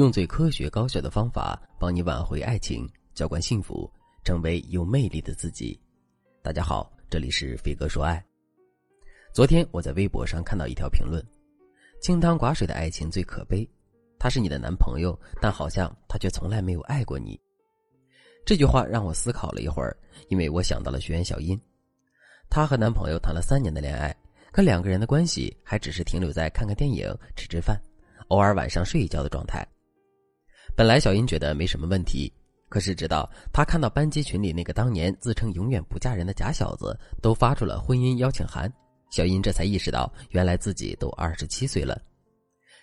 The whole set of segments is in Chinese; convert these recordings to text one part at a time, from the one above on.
用最科学高效的方法帮你挽回爱情，浇灌幸福，成为有魅力的自己。大家好，这里是飞哥说爱。昨天我在微博上看到一条评论：“清汤寡水的爱情最可悲，他是你的男朋友，但好像他却从来没有爱过你。”这句话让我思考了一会儿，因为我想到了学员小英，她和男朋友谈了三年的恋爱，可两个人的关系还只是停留在看看电影、吃吃饭，偶尔晚上睡一觉的状态。本来小英觉得没什么问题，可是直到她看到班级群里那个当年自称永远不嫁人的假小子都发出了婚姻邀请函，小英这才意识到，原来自己都二十七岁了。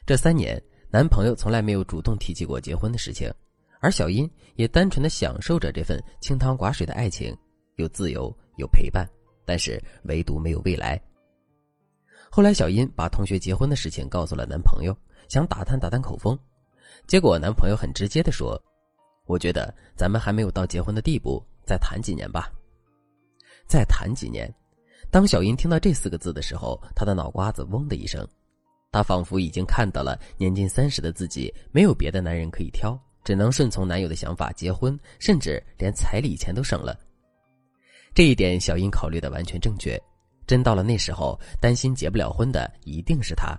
这三年，男朋友从来没有主动提起过结婚的事情，而小英也单纯的享受着这份清汤寡水的爱情，有自由，有陪伴，但是唯独没有未来。后来，小英把同学结婚的事情告诉了男朋友，想打探打探口风。结果，男朋友很直接的说：“我觉得咱们还没有到结婚的地步，再谈几年吧。”再谈几年。当小英听到这四个字的时候，她的脑瓜子嗡的一声，她仿佛已经看到了年近三十的自己，没有别的男人可以挑，只能顺从男友的想法结婚，甚至连彩礼钱都省了。这一点，小英考虑的完全正确。真到了那时候，担心结不了婚的一定是他。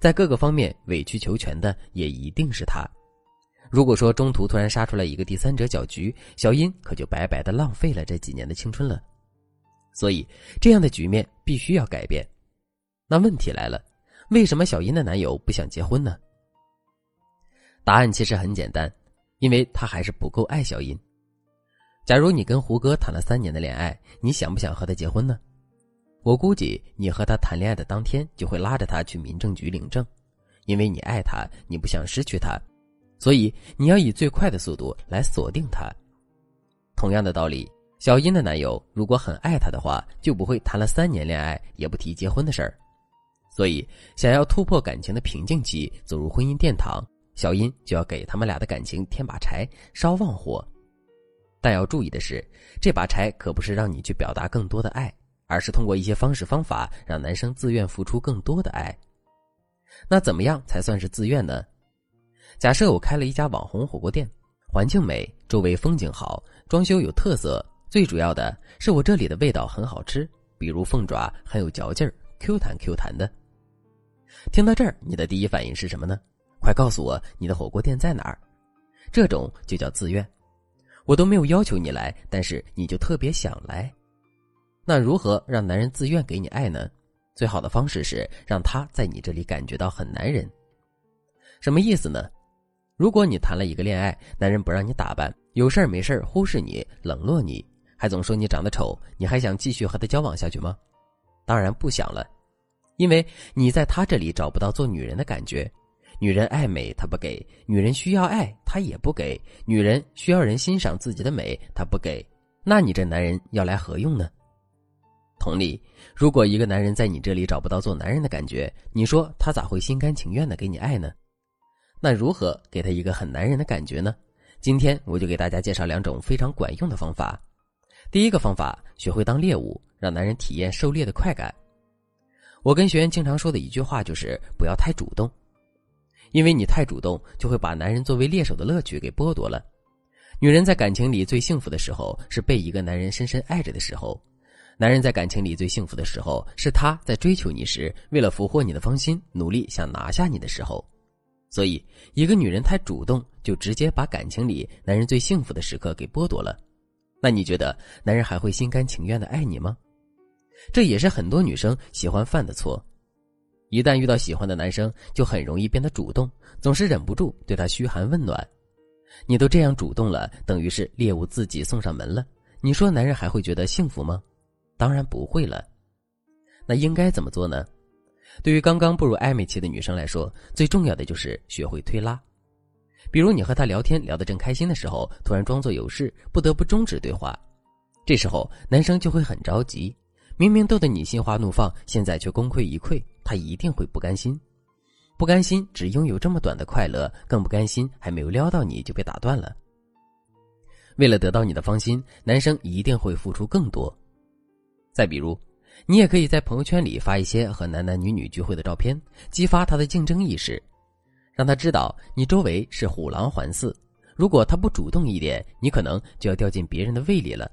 在各个方面委曲求全的也一定是他。如果说中途突然杀出来一个第三者搅局，小英可就白白的浪费了这几年的青春了。所以，这样的局面必须要改变。那问题来了，为什么小英的男友不想结婚呢？答案其实很简单，因为他还是不够爱小英。假如你跟胡歌谈了三年的恋爱，你想不想和他结婚呢？我估计你和他谈恋爱的当天就会拉着他去民政局领证，因为你爱他，你不想失去他，所以你要以最快的速度来锁定他。同样的道理，小英的男友如果很爱她的话，就不会谈了三年恋爱也不提结婚的事儿。所以，想要突破感情的瓶颈期，走入婚姻殿堂，小英就要给他们俩的感情添把柴，烧旺火。但要注意的是，这把柴可不是让你去表达更多的爱。而是通过一些方式方法，让男生自愿付出更多的爱。那怎么样才算是自愿呢？假设我开了一家网红火锅店，环境美，周围风景好，装修有特色，最主要的是我这里的味道很好吃，比如凤爪很有嚼劲儿，Q 弹 Q 弹的。听到这儿，你的第一反应是什么呢？快告诉我你的火锅店在哪儿？这种就叫自愿，我都没有要求你来，但是你就特别想来。那如何让男人自愿给你爱呢？最好的方式是让他在你这里感觉到很男人。什么意思呢？如果你谈了一个恋爱，男人不让你打扮，有事儿没事儿忽视你、冷落你，还总说你长得丑，你还想继续和他交往下去吗？当然不想了，因为你在他这里找不到做女人的感觉。女人爱美，他不给；女人需要爱，他也不给；女人需要人欣赏自己的美，他不给。那你这男人要来何用呢？同理，如果一个男人在你这里找不到做男人的感觉，你说他咋会心甘情愿的给你爱呢？那如何给他一个很男人的感觉呢？今天我就给大家介绍两种非常管用的方法。第一个方法，学会当猎物，让男人体验狩猎的快感。我跟学员经常说的一句话就是不要太主动，因为你太主动，就会把男人作为猎手的乐趣给剥夺了。女人在感情里最幸福的时候，是被一个男人深深爱着的时候。男人在感情里最幸福的时候，是他在追求你时，为了俘获你的芳心，努力想拿下你的时候。所以，一个女人太主动，就直接把感情里男人最幸福的时刻给剥夺了。那你觉得男人还会心甘情愿的爱你吗？这也是很多女生喜欢犯的错。一旦遇到喜欢的男生，就很容易变得主动，总是忍不住对他嘘寒问暖。你都这样主动了，等于是猎物自己送上门了。你说男人还会觉得幸福吗？当然不会了，那应该怎么做呢？对于刚刚步入暧昧期的女生来说，最重要的就是学会推拉。比如你和他聊天聊得正开心的时候，突然装作有事，不得不终止对话，这时候男生就会很着急。明明逗得你心花怒放，现在却功亏一篑，他一定会不甘心。不甘心只拥有这么短的快乐，更不甘心还没有撩到你就被打断了。为了得到你的芳心，男生一定会付出更多。再比如，你也可以在朋友圈里发一些和男男女女聚会的照片，激发他的竞争意识。让他知道你周围是虎狼环伺。如果他不主动一点，你可能就要掉进别人的胃里了。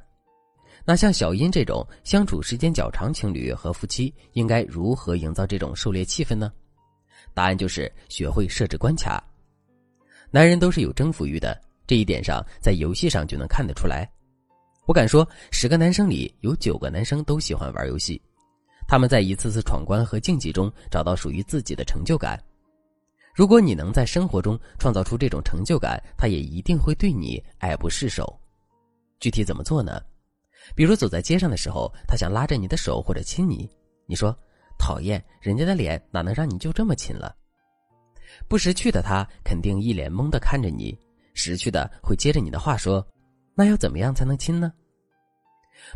那像小英这种相处时间较长情侣和夫妻，应该如何营造这种狩猎气氛呢？答案就是学会设置关卡。男人都是有征服欲的，这一点上在游戏上就能看得出来。我敢说，十个男生里有九个男生都喜欢玩游戏，他们在一次次闯关和竞技中找到属于自己的成就感。如果你能在生活中创造出这种成就感，他也一定会对你爱不释手。具体怎么做呢？比如走在街上的时候，他想拉着你的手或者亲你，你说：“讨厌，人家的脸哪能让你就这么亲了？”不识趣的他肯定一脸懵的看着你，识趣的会接着你的话说：“那要怎么样才能亲呢？”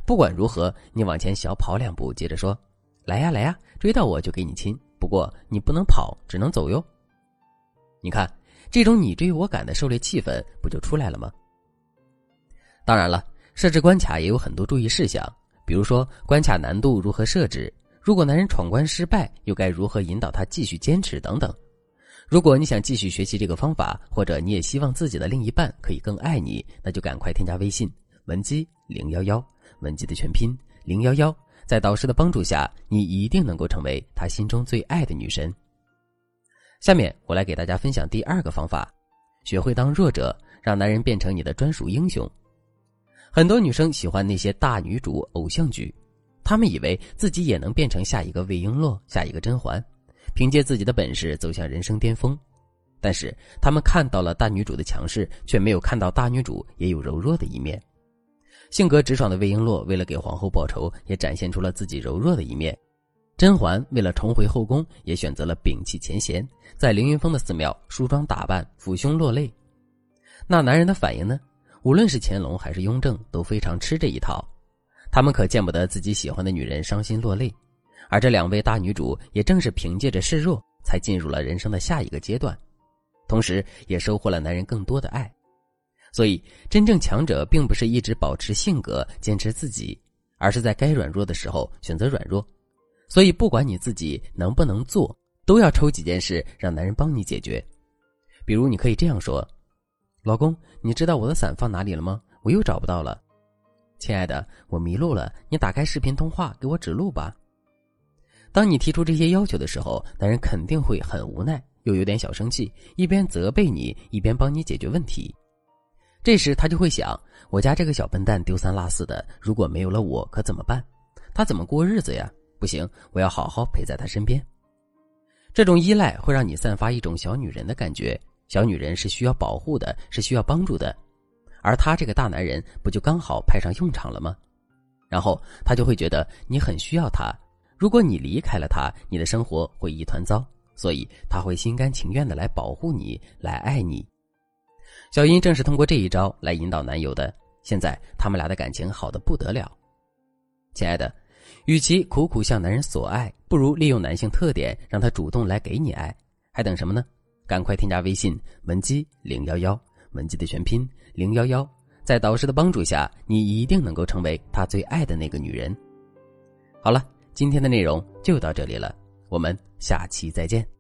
不管如何，你往前小跑两步，接着说：“来呀来呀，追到我就给你亲，不过你不能跑，只能走哟。”你看，这种你追我赶的狩猎气氛不就出来了吗？当然了，设置关卡也有很多注意事项，比如说关卡难度如何设置，如果男人闯关失败，又该如何引导他继续坚持等等。如果你想继续学习这个方法，或者你也希望自己的另一半可以更爱你，那就赶快添加微信文姬零幺幺，文姬的全拼零幺幺，在导师的帮助下，你一定能够成为他心中最爱的女神。下面我来给大家分享第二个方法：学会当弱者，让男人变成你的专属英雄。很多女生喜欢那些大女主偶像剧，她们以为自己也能变成下一个魏璎珞、下一个甄嬛，凭借自己的本事走向人生巅峰。但是他们看到了大女主的强势，却没有看到大女主也有柔弱的一面。性格直爽的魏璎珞为了给皇后报仇，也展现出了自己柔弱的一面。甄嬛为了重回后宫，也选择了摒弃前嫌，在凌云峰的寺庙梳妆打扮、抚胸落泪。那男人的反应呢？无论是乾隆还是雍正，都非常吃这一套。他们可见不得自己喜欢的女人伤心落泪，而这两位大女主也正是凭借着示弱，才进入了人生的下一个阶段，同时也收获了男人更多的爱。所以，真正强者并不是一直保持性格、坚持自己，而是在该软弱的时候选择软弱。所以，不管你自己能不能做，都要抽几件事让男人帮你解决。比如，你可以这样说：“老公，你知道我的伞放哪里了吗？我又找不到了。”“亲爱的，我迷路了，你打开视频通话给我指路吧。”当你提出这些要求的时候，男人肯定会很无奈，又有点小生气，一边责备你，一边帮你解决问题。这时，他就会想：“我家这个小笨蛋丢三落四的，如果没有了我，可怎么办？他怎么过日子呀？”不行，我要好好陪在他身边。这种依赖会让你散发一种小女人的感觉，小女人是需要保护的，是需要帮助的，而他这个大男人不就刚好派上用场了吗？然后他就会觉得你很需要他，如果你离开了他，你的生活会一团糟，所以他会心甘情愿的来保护你，来爱你。小英正是通过这一招来引导男友的，现在他们俩的感情好的不得了，亲爱的。与其苦苦向男人索爱，不如利用男性特点，让他主动来给你爱。还等什么呢？赶快添加微信文姬零幺幺，文姬的全拼零幺幺，在导师的帮助下，你一定能够成为他最爱的那个女人。好了，今天的内容就到这里了，我们下期再见。